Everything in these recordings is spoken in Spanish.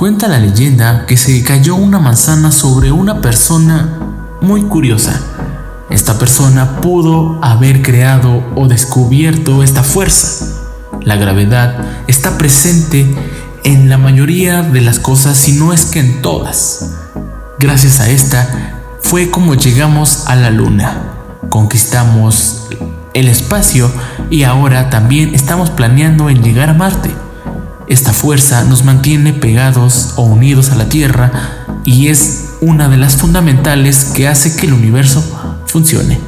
Cuenta la leyenda que se cayó una manzana sobre una persona muy curiosa. Esta persona pudo haber creado o descubierto esta fuerza. La gravedad está presente en la mayoría de las cosas, si no es que en todas. Gracias a esta fue como llegamos a la luna. Conquistamos el espacio y ahora también estamos planeando en llegar a Marte. Esta fuerza nos mantiene pegados o unidos a la Tierra y es una de las fundamentales que hace que el universo funcione.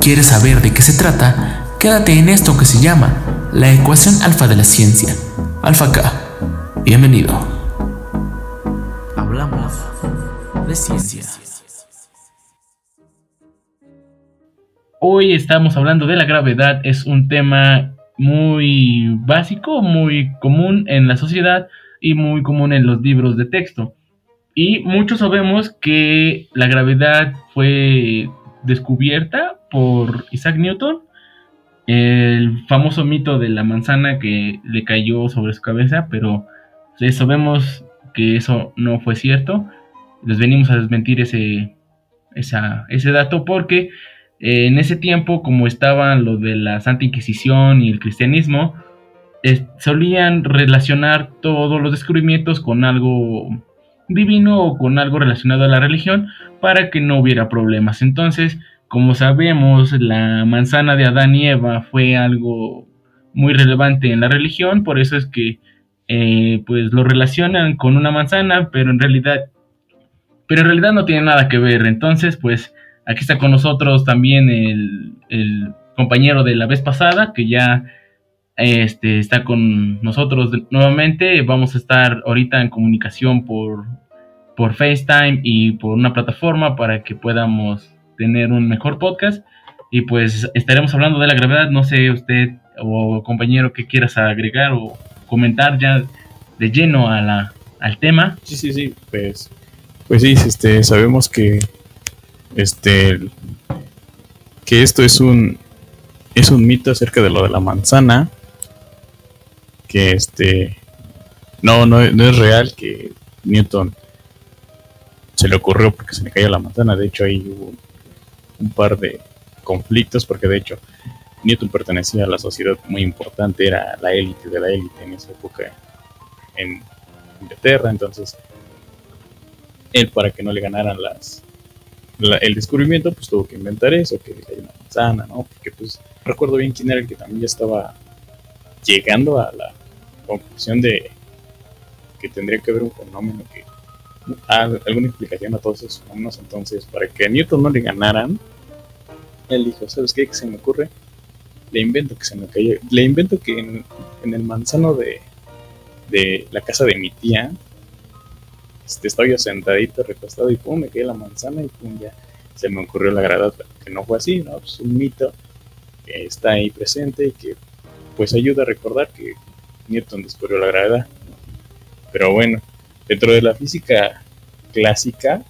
¿Quieres saber de qué se trata? Quédate en esto que se llama la ecuación alfa de la ciencia. Alfa K. Bienvenido. Hablamos de ciencia. Hoy estamos hablando de la gravedad. Es un tema muy básico, muy común en la sociedad y muy común en los libros de texto. Y muchos sabemos que la gravedad fue descubierta por Isaac Newton, el famoso mito de la manzana que le cayó sobre su cabeza, pero sabemos que eso no fue cierto. Les venimos a desmentir ese, ese dato porque en ese tiempo, como estaban lo de la Santa Inquisición y el cristianismo, solían relacionar todos los descubrimientos con algo divino o con algo relacionado a la religión para que no hubiera problemas. Entonces, como sabemos, la manzana de Adán y Eva fue algo muy relevante en la religión, por eso es que eh, pues lo relacionan con una manzana, pero en realidad, pero en realidad no tiene nada que ver. Entonces, pues Aquí está con nosotros también el, compañero de la vez pasada, que ya este, está con nosotros nuevamente. Vamos a estar ahorita en comunicación por, por FaceTime y por una plataforma para que podamos tener un mejor podcast. Y pues estaremos hablando de la gravedad. No sé usted o compañero que quieras agregar o comentar ya de lleno a la, al tema. Sí, sí, sí. Pues, pues sí, este, sabemos que este que esto es un es un mito acerca de lo de la manzana que este no, no, es real que Newton se le ocurrió porque se le cayó la manzana. De hecho ahí hubo un par de conflictos porque de hecho Newton pertenecía a la sociedad muy importante era la élite de la élite en esa época en Inglaterra. Entonces él para que no le ganaran las el descubrimiento, pues tuvo que inventar eso, que hay una manzana, ¿no? Porque pues recuerdo bien quién era el que también ya estaba llegando a la conclusión de que tendría que haber un fenómeno que alguna explicación a todos esos fenómenos. Entonces, para que a Newton no le ganaran, él dijo, ¿sabes qué? Se me ocurre, le invento que se me cayó, le invento que en, en el manzano de, de la casa de mi tía este, estaba sentadito, recostado y pum, me cae la manzana y pum, ya se me ocurrió la gravedad, que no fue así, ¿no? Pues un mito que está ahí presente y que pues ayuda a recordar que Newton descubrió la gravedad. Pero bueno, dentro de la física clásica,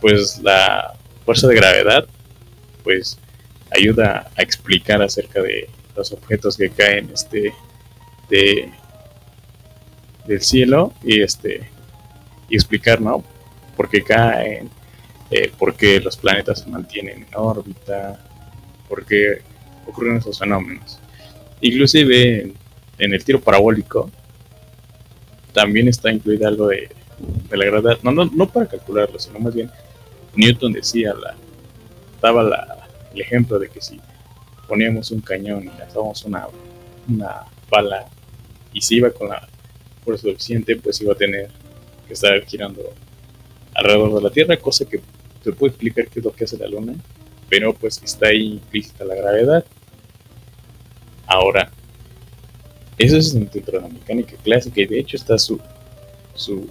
pues la fuerza de gravedad, pues ayuda a explicar acerca de los objetos que caen este de del cielo y este y explicar, ¿no? Por qué caen, eh, por qué los planetas se mantienen en órbita, por qué ocurren esos fenómenos. Inclusive en el tiro parabólico también está incluida algo de, la gravedad, no, no, no para calcularlo, sino más bien Newton decía, la, daba la, el ejemplo de que si poníamos un cañón y lanzábamos una, una bala y se iba con la fuerza suficiente, pues iba a tener que está girando alrededor de la Tierra, cosa que te puedo explicar qué es lo que hace la Luna, pero pues está ahí implícita la gravedad. Ahora, eso es dentro de la mecánica clásica y de hecho está su, su,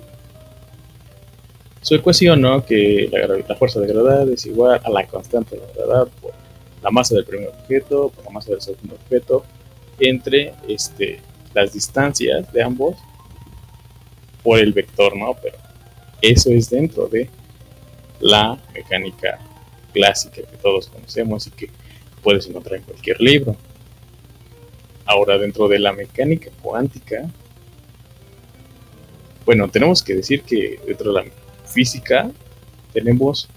su ecuación, ¿no? Que la, la, fuerza de gravedad es igual a la constante de la gravedad por la masa del primer objeto, por la masa del segundo objeto, entre este, las distancias de ambos por el vector, ¿no? Pero eso es dentro de la mecánica clásica que todos conocemos y que puedes encontrar en cualquier libro. Ahora, dentro de la mecánica cuántica, Bueno, tenemos que decir que dentro de la física tenemos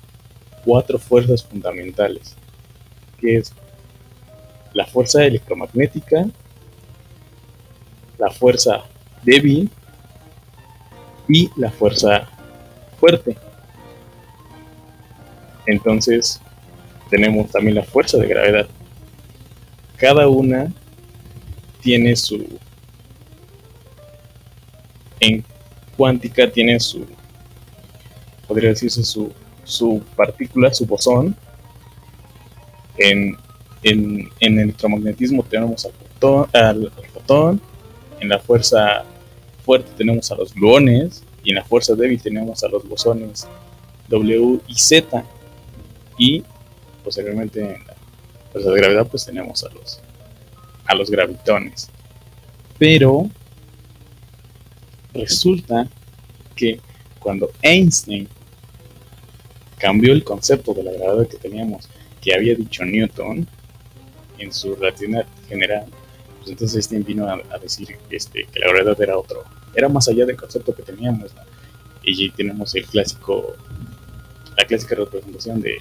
cuatro fuerzas fundamentales, que es la fuerza electromagnética, la fuerza débil y la fuerza fuerte. Entonces, tenemos también la fuerza de gravedad. Cada una tiene su... En cuántica tiene su... Podría decirse su, su partícula, su bosón. En, en, en electromagnetismo tenemos al fotón, al, fotón, en la fuerza fuerte tenemos a los gluones y en la fuerza débil tenemos a los bosones W y Z y posteriormente en la fuerza de gravedad pues tenemos a los a los gravitones. Pero resulta que cuando Einstein cambió el concepto de la gravedad que teníamos que había dicho Newton en su relatividad general pues entonces Einstein vino a, decir este, que la gravedad era otro era más allá del concepto que teníamos y tenemos el clásico la clásica representación de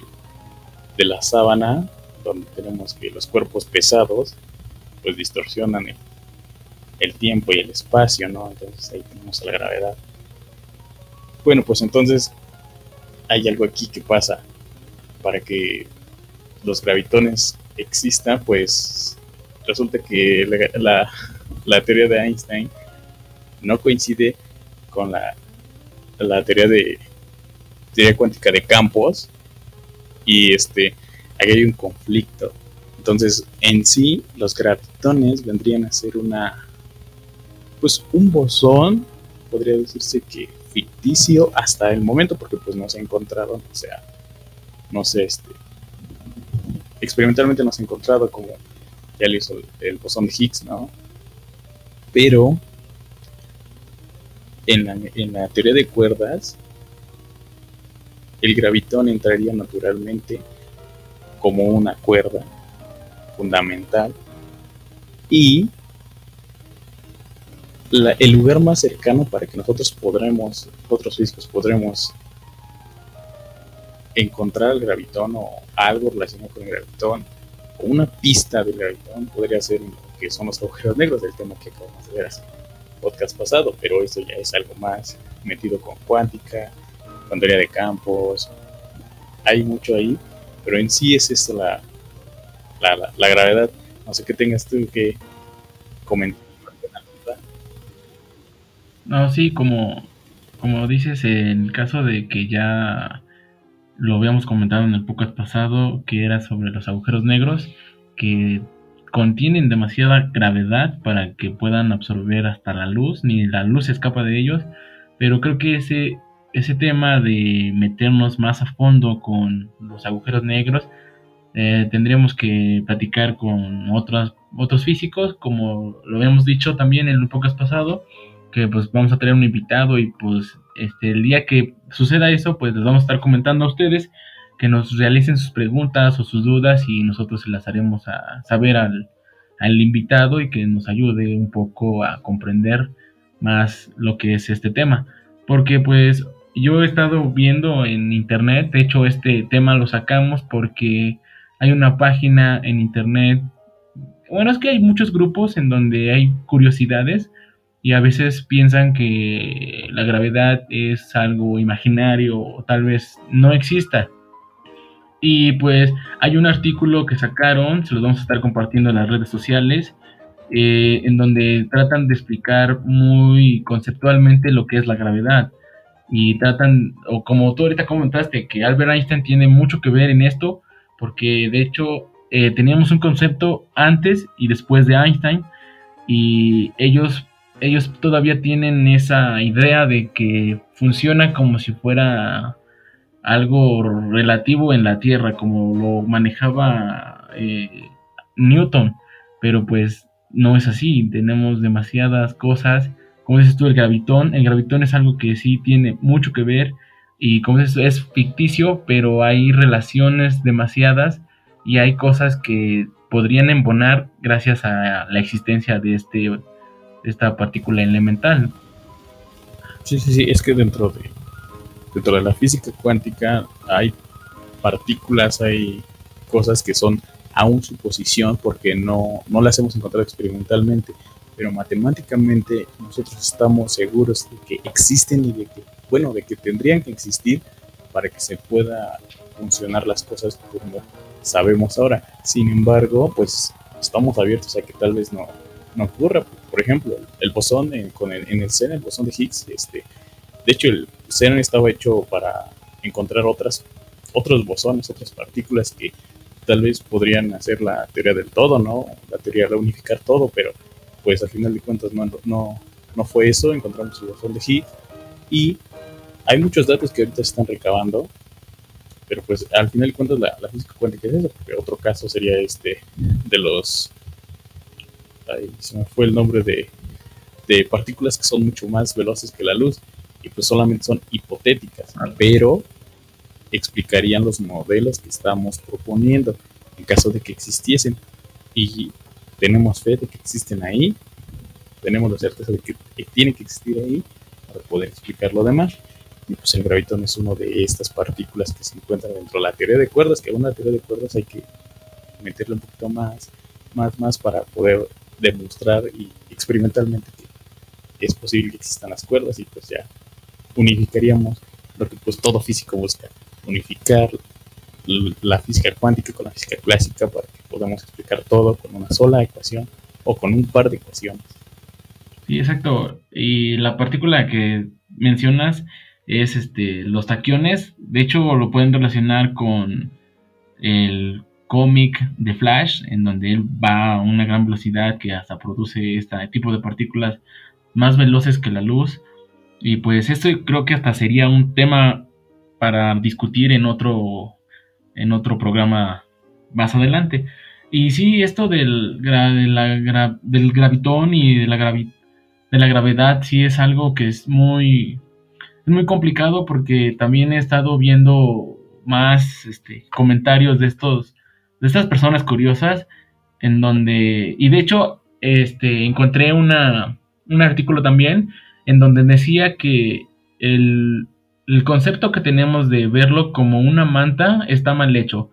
de la sábana, donde tenemos que los cuerpos pesados pues distorsionan el, tiempo y el espacio, ¿no? Entonces ahí tenemos la gravedad. Bueno, pues entonces hay algo aquí que pasa para que los gravitones existan, pues resulta que la, la, teoría de Einstein no coincide con la, la teoría de teoría cuántica de campos y este, hay un conflicto. Entonces, en sí, los gravitones vendrían a ser una, pues un bosón, podría decirse que ficticio hasta el momento, porque pues no se ha encontrado, o sea, no sé, este, experimentalmente no se ha encontrado como ya lo hizo el, bosón de Higgs, ¿no? Pero en la, teoría de cuerdas, el gravitón entraría naturalmente como una cuerda fundamental y el lugar más cercano para que nosotros podremos, otros físicos podremos encontrar el gravitón o algo relacionado con el gravitón o una pista del gravitón podría ser lo que son los agujeros negros del tema que acabamos de ver hace podcast pasado, pero eso ya es algo más metido con cuántica, con de campos, hay mucho ahí, pero en sí es esto la, la, gravedad. No sé qué tengas tú que comentar. No, sí, como, como dices, en el caso de que ya lo habíamos comentado en el podcast pasado, que era sobre los agujeros negros, que contienen demasiada gravedad para que puedan absorber hasta la luz, ni la luz escapa de ellos, pero creo que ese ese tema de meternos más a fondo con los agujeros negros, eh, tendríamos que platicar con otros, otros físicos, como lo hemos dicho también en el podcast pasado, que pues vamos a tener un invitado y pues este, el día que suceda eso, pues les vamos a estar comentando a ustedes que nos realicen sus preguntas o sus dudas y nosotros se las haremos a saber al, al invitado y que nos ayude un poco a comprender más lo que es este tema. Porque pues yo he estado viendo en internet, de hecho este tema lo sacamos porque hay una página en internet, bueno, es que hay muchos grupos en donde hay curiosidades y a veces piensan que la gravedad es algo imaginario o tal vez no exista. Y pues hay un artículo que sacaron, se los vamos a estar compartiendo en las redes sociales, eh, en donde tratan de explicar muy conceptualmente lo que es la gravedad. Y tratan, o como tú ahorita comentaste, que Albert Einstein tiene mucho que ver en esto, porque de hecho eh, teníamos un concepto antes y después de Einstein, y ellos, ellos todavía tienen esa idea de que funciona como si fuera algo relativo en la Tierra, como lo manejaba eh, Newton, pero pues no es así, tenemos demasiadas cosas como dices tú, el gravitón. El gravitón es algo que sí tiene mucho que ver y como dices, es ficticio, pero hay relaciones demasiadas y hay cosas que podrían embonar gracias a la existencia de, este, esta partícula elemental. Sí, sí, sí, es que dentro de, dentro de la física cuántica hay partículas, hay cosas que son aún suposición porque no, no las hemos encontrado experimentalmente, pero matemáticamente nosotros estamos seguros de que existen y de que, bueno, de que tendrían que existir para que se pueda funcionar las cosas como sabemos ahora. Sin embargo, pues estamos abiertos a que tal vez no, no ocurra. Por ejemplo, el bosón en, con el, en el CERN, el bosón de Higgs, este, de hecho el CERN estaba hecho para encontrar otras, otros bosones, otras partículas que tal vez podrían hacer la teoría del todo, ¿no? La teoría de unificar todo, pero pues al final de cuentas no, no, fue eso, encontramos el bosón de Higgs. Y hay muchos datos que ahorita se están recabando, pero pues al final de cuentas la, la física cuántica es eso, porque otro caso sería este de los ahí se me fue el nombre de, de partículas que son mucho más veloces que la luz y pues solamente son hipotéticas, pero explicarían los modelos que estamos proponiendo en caso de que existiesen. Y tenemos fe de que existen ahí, tenemos la certeza de que, tienen que existir ahí para poder explicar lo demás. Y pues el gravitón es uno de estas partículas que se encuentran dentro de la teoría de cuerdas, que una teoría de cuerdas hay que meterle un poquito más, más, más para poder demostrar y experimentalmente que es posible que existan las cuerdas y pues ya unificaríamos lo que pues todo físico busca, unificar la física cuántica con la física clásica para que podamos explicar todo con una sola ecuación o con un par de ecuaciones. Sí, exacto. Y la partícula que mencionas es este los taquiones. De hecho, lo pueden relacionar con el cómic de Flash, en donde él va a una gran velocidad que hasta produce este tipo de partículas más veloces que la luz. Y pues esto creo que hasta sería un tema para discutir en otro, en otro programa más adelante. Y sí, esto del, del gravitón y de la, de la gravedad sí es algo que es muy, es muy complicado porque también he estado viendo más este, comentarios de, estos, de estas personas curiosas en donde, y de hecho, este, encontré una, un artículo también en donde decía que el, concepto que tenemos de verlo como una manta está mal hecho.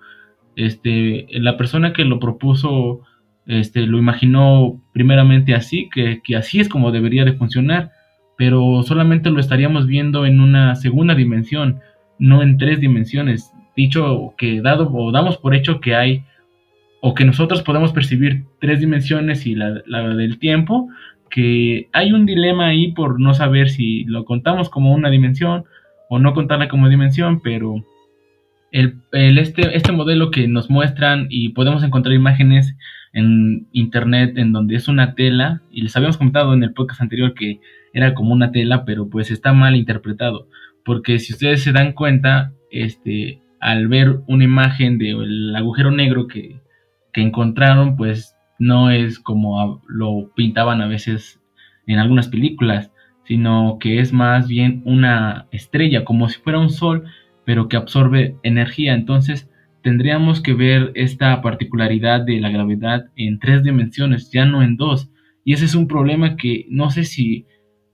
Este, la persona que lo propuso este, lo imaginó primeramente así, que, que, así es como debería de funcionar, pero solamente lo estaríamos viendo en una segunda dimensión, no en tres dimensiones. Dicho que dado o damos por hecho que hay o que nosotros podemos percibir tres dimensiones y la, la del tiempo, que hay un dilema ahí por no saber si lo contamos como una dimensión o no contarla como dimensión, pero el, este, este modelo que nos muestran y podemos encontrar imágenes en internet en donde es una tela, y les habíamos comentado en el podcast anterior que era como una tela, pero pues está mal interpretado, porque si ustedes se dan cuenta, este, al ver una imagen del agujero negro que, que encontraron, pues no es como lo pintaban a veces en algunas películas, sino que es más bien una estrella, como si fuera un sol, pero que absorbe energía. Entonces tendríamos que ver esta particularidad de la gravedad en tres dimensiones, ya no en dos. Y ese es un problema que no sé si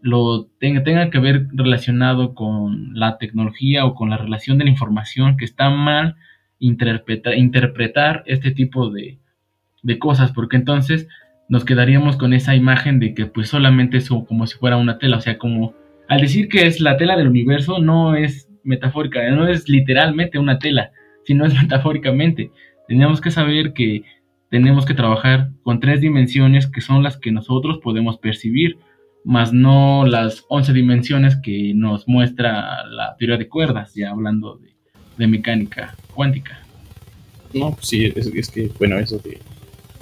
lo tenga, tenga que ver relacionado con la tecnología o con la relación de la información, que está mal interpretar este tipo de, de cosas, porque entonces nos quedaríamos con esa imagen de que pues solamente es como si fuera una tela, o sea, como al decir que es la tela del universo no es metafórica, no es literalmente una tela, sino es metafóricamente. Tenemos que saber que tenemos que trabajar con tres dimensiones que son las que nosotros podemos percibir, más no las 11 dimensiones que nos muestra la teoría de cuerdas, ya hablando de, mecánica cuántica. No, pues sí, es, que, bueno, eso de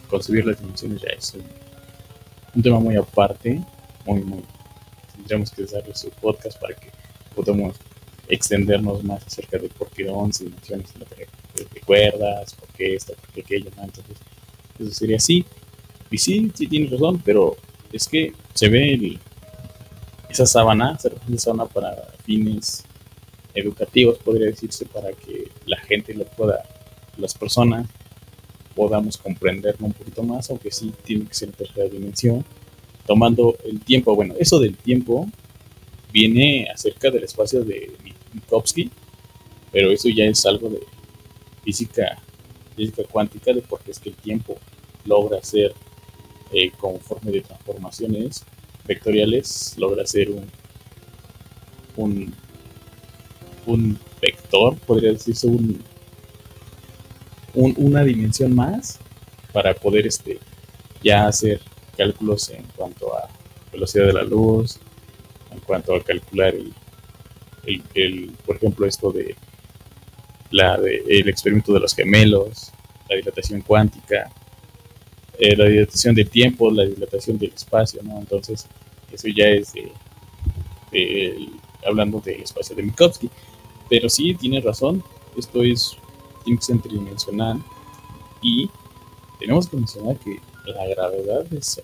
concebir las dimensiones ya es un, tema muy aparte, muy, muy. Tendríamos que darle su podcast para que podamos extendernos más acerca de por qué 11 dimensiones de, cuerdas, por qué esto, por qué aquello, Entonces, eso sería así. Y sí, sí tienes razón, pero es que se ve esa sábana, se esa sábana para fines educativos, podría decirse, para que la gente lo pueda, las personas podamos comprenderlo un poquito más, aunque sí tiene que ser en tercera dimensión, tomando el tiempo. Bueno, eso del tiempo viene acerca del espacio de Minkowski, pero eso ya es algo de física, física cuántica, de por qué es que el tiempo logra ser eh, conforme de transformaciones vectoriales, logra ser un, un, un vector, podría decirse un, una dimensión más para poder este, ya hacer cálculos en cuanto a velocidad de la luz, en cuanto a calcular el, el, por ejemplo, esto de la de, el experimento de los gemelos, la dilatación cuántica, eh, la dilatación del tiempo, la dilatación del espacio, ¿no? Entonces, eso ya es de, hablando del espacio de Minkowski. Pero sí, tiene razón, esto es, ser tridimensional y tenemos que mencionar que la gravedad es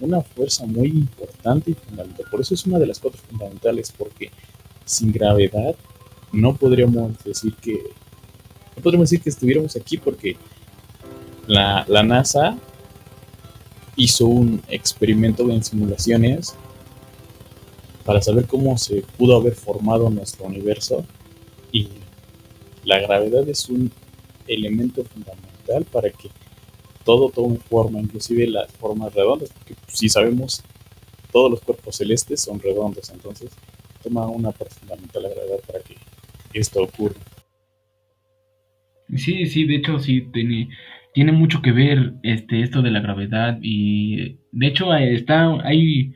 una fuerza muy importante y fundamental. Por eso es una de las cuatro fundamentales, porque sin gravedad no podríamos decir que no podríamos decir que estuviéramos aquí porque la, la NASA hizo un experimento en simulaciones para saber cómo se pudo haber formado nuestro universo y la gravedad es un elemento fundamental para que todo toma forma, inclusive las formas redondas, porque si sabemos, todos los cuerpos celestes son redondos, entonces toma una parte fundamental la gravedad para que esto ocurra. Sí, sí, de hecho sí tiene, tiene mucho que ver este, esto de la gravedad y de hecho está, hay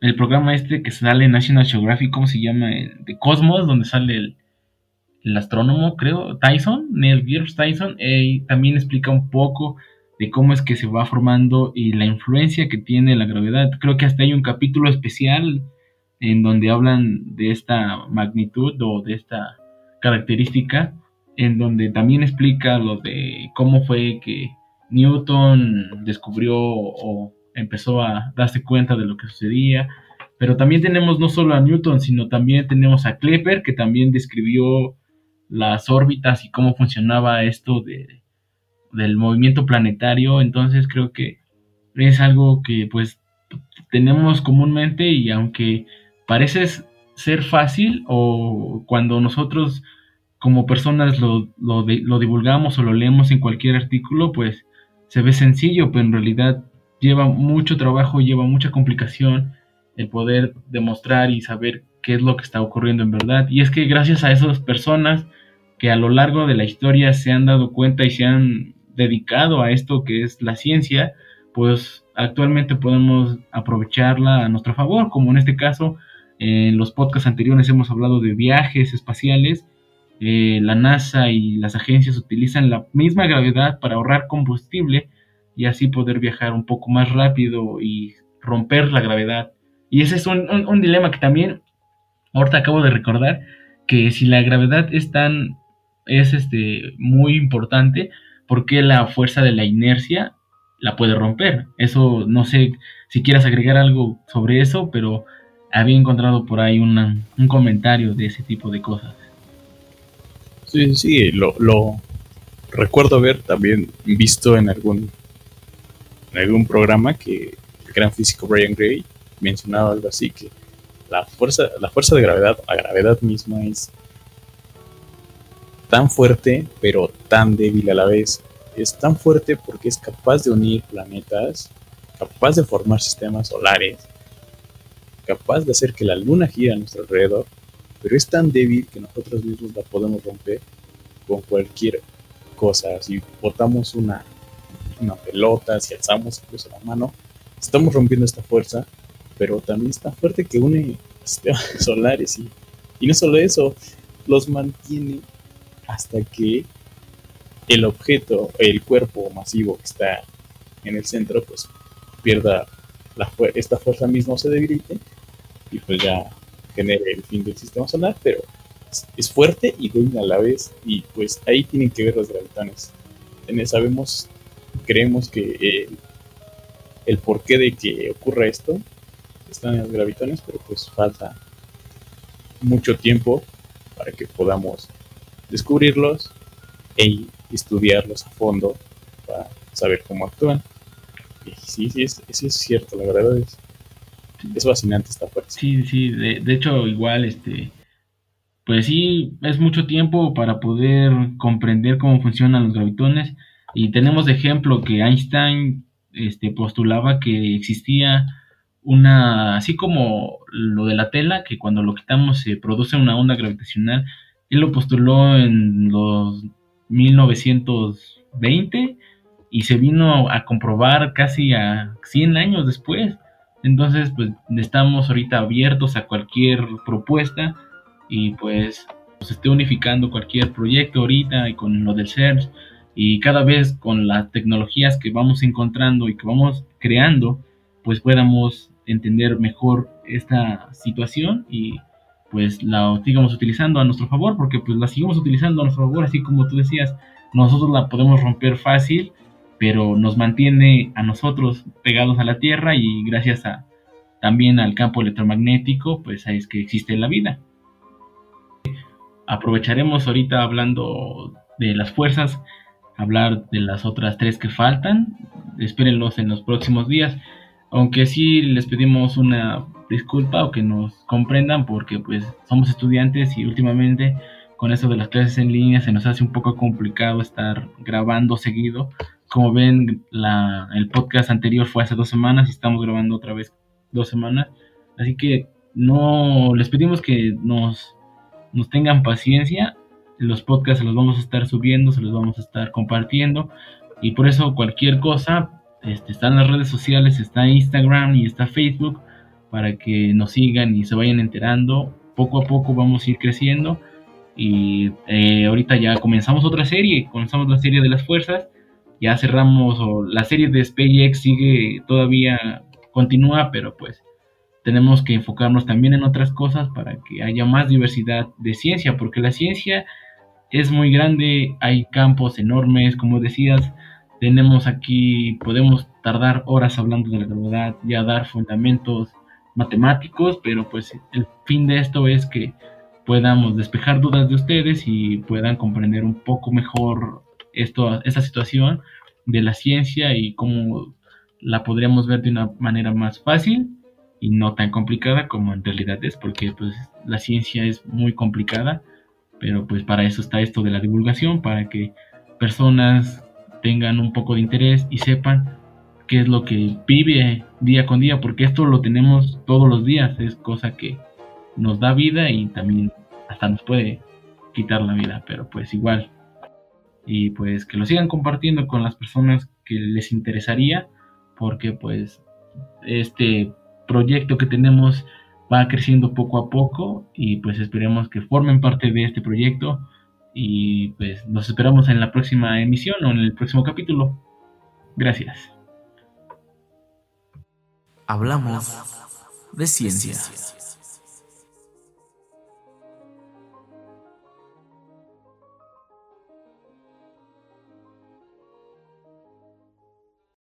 el programa este que sale en National Geographic, ¿cómo se llama? De Cosmos, donde sale el, el astrónomo, creo, Tyson, Neil deGrasse Tyson, y también explica un poco de cómo es que se va formando y la influencia que tiene la gravedad. Creo que hasta hay un capítulo especial en donde hablan de esta magnitud o de esta característica, en donde también explica lo de cómo fue que Newton descubrió o empezó a darse cuenta de lo que sucedía. Pero también tenemos no solo a Newton, sino también tenemos a Klepper, que también describió las órbitas y cómo funcionaba esto de, del movimiento planetario, entonces creo que es algo que pues tenemos comúnmente y aunque parece ser fácil o cuando nosotros como personas lo, lo, lo, divulgamos o lo leemos en cualquier artículo, pues se ve sencillo, pero en realidad lleva mucho trabajo, lleva mucha complicación el poder demostrar y saber qué es lo que está ocurriendo en verdad. Y es que gracias a esas personas que a lo largo de la historia se han dado cuenta y se han dedicado a esto que es la ciencia, pues actualmente podemos aprovecharla a nuestro favor, como en este caso, en los podcasts anteriores hemos hablado de viajes espaciales, eh, la NASA y las agencias utilizan la misma gravedad para ahorrar combustible y así poder viajar un poco más rápido y romper la gravedad. Y ese es un, un dilema que también, ahorita acabo de recordar, que si la gravedad es tan, es este, muy importante, porque la fuerza de la inercia la puede romper. Eso no sé si quieras agregar algo sobre eso, pero había encontrado por ahí un comentario de ese tipo de cosas. Sí, sí, lo, lo recuerdo haber también visto en algún, en algún programa que el gran físico Brian Gray mencionaba algo así, que la fuerza, la fuerza de gravedad, la gravedad misma es tan fuerte, pero tan débil a la vez. Es tan fuerte porque es capaz de unir planetas, capaz de formar sistemas solares, capaz de hacer que la luna gire a nuestro alrededor, pero es tan débil que nosotros mismos la podemos romper con cualquier cosa. Si botamos una, una pelota, si alzamos incluso la mano, estamos rompiendo esta fuerza, pero también es tan fuerte que une sistemas solares y, y no solo eso, los mantiene hasta que el objeto, el cuerpo masivo que está en el centro, pues pierda la esta fuerza misma se debilite y pues ya genere el fin del sistema solar, pero es, fuerte y débil a la vez y pues ahí tienen que ver los gravitones. Sabemos, creemos que el porqué de que ocurra esto están en los gravitones, pero pues falta mucho tiempo para que podamos descubrirlos e estudiarlos a fondo para saber cómo actúan. Y sí, sí, es, es cierto, la verdad es. es fascinante esta fuerza. Sí, sí, de, de hecho igual este pues sí, es mucho tiempo para poder comprender cómo funcionan los gravitones y tenemos ejemplo que Einstein este, postulaba que existía una, así como lo de la tela, que cuando lo quitamos se produce una onda gravitacional, él lo postuló en los 1920 y se vino a comprobar casi a 100 años después. Entonces, pues estamos ahorita abiertos a cualquier propuesta y pues se esté unificando cualquier proyecto ahorita y con lo del CERS y cada vez con las tecnologías que vamos encontrando y que vamos creando, pues podamos entender mejor esta situación y pues la sigamos utilizando a nuestro favor, porque pues la seguimos utilizando a nuestro favor, así como tú decías, nosotros la podemos romper fácil, pero nos mantiene a nosotros pegados a la Tierra y gracias a también al campo electromagnético, pues es que existe la vida aprovecharemos ahorita hablando de las fuerzas, hablar de las otras tres que faltan. Espérenlos en los próximos días. Aunque sí les pedimos una disculpa o que nos comprendan porque pues somos estudiantes y últimamente con eso de las clases en línea se nos hace un poco complicado estar grabando seguido. Como ven, la, el podcast anterior fue hace dos semanas y estamos grabando otra vez dos semanas. Así que no les pedimos que nos nos tengan paciencia. Los podcasts se los vamos a estar subiendo, se los vamos a estar compartiendo. Y por eso cualquier cosa, este, está en las redes sociales, está Instagram y está Facebook, para que nos sigan y se vayan enterando. Poco a poco vamos a ir creciendo. Y eh, ahorita ya comenzamos otra serie, comenzamos la serie de las fuerzas. Ya cerramos, la serie de SpaceX sigue todavía, continúa, pero pues tenemos que enfocarnos también en otras cosas para que haya más diversidad de ciencia, porque la ciencia es muy grande, hay campos enormes, como decías, tenemos aquí, podemos tardar horas hablando de la gravedad, ya dar fundamentos matemáticos, pero pues el fin de esto es que podamos despejar dudas de ustedes y puedan comprender un poco mejor esto, esta situación de la ciencia y cómo la podríamos ver de una manera más fácil y no tan complicada como en realidad es, porque pues la ciencia es muy complicada, pero pues para eso está esto de la divulgación, para que personas tengan un poco de interés y sepan qué es lo que vive día con día, porque esto lo tenemos todos los días, es cosa que nos da vida y también hasta nos puede quitar la vida, pero pues igual. Y pues que lo sigan compartiendo con las personas que les interesaría, porque pues este proyecto que tenemos va creciendo poco a poco y pues esperemos que formen parte de este proyecto y pues nos esperamos en la próxima emisión o en el próximo capítulo. Gracias. Hablamos de ciencia.